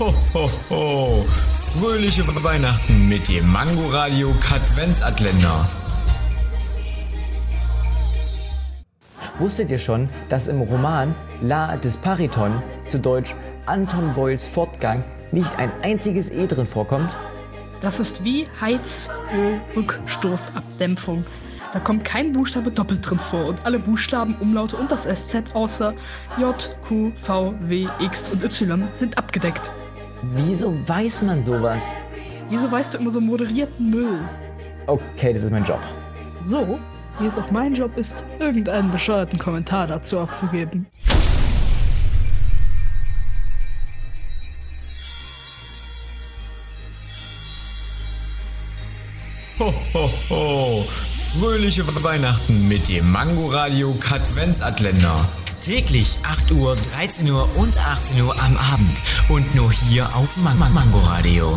Ho, ho, ho. Fröhliche Weihnachten mit dem Mangoradio Katwenzatländer. Wusstet ihr schon, dass im Roman La Dispariton, zu Deutsch Anton Voils Fortgang, nicht ein einziges E drin vorkommt? Das ist wie Heiz-Rückstoßabdämpfung. Da kommt kein Buchstabe doppelt drin vor und alle Buchstaben, Umlaute und das SZ außer J, Q, V, W, X und Y sind abgedeckt. Wieso weiß man sowas? Wieso weißt du immer so moderierten Müll? Okay, das ist mein Job. So, wie es auch mein Job ist, irgendeinen bescheuerten Kommentar dazu abzugeben. Ho, ho, ho. Fröhliche Weihnachten mit dem Mangoradio Katwenzatländer. Täglich 8 Uhr, 13 Uhr und 18 Uhr am Abend. Und nur hier auf Man Man Mangoradio.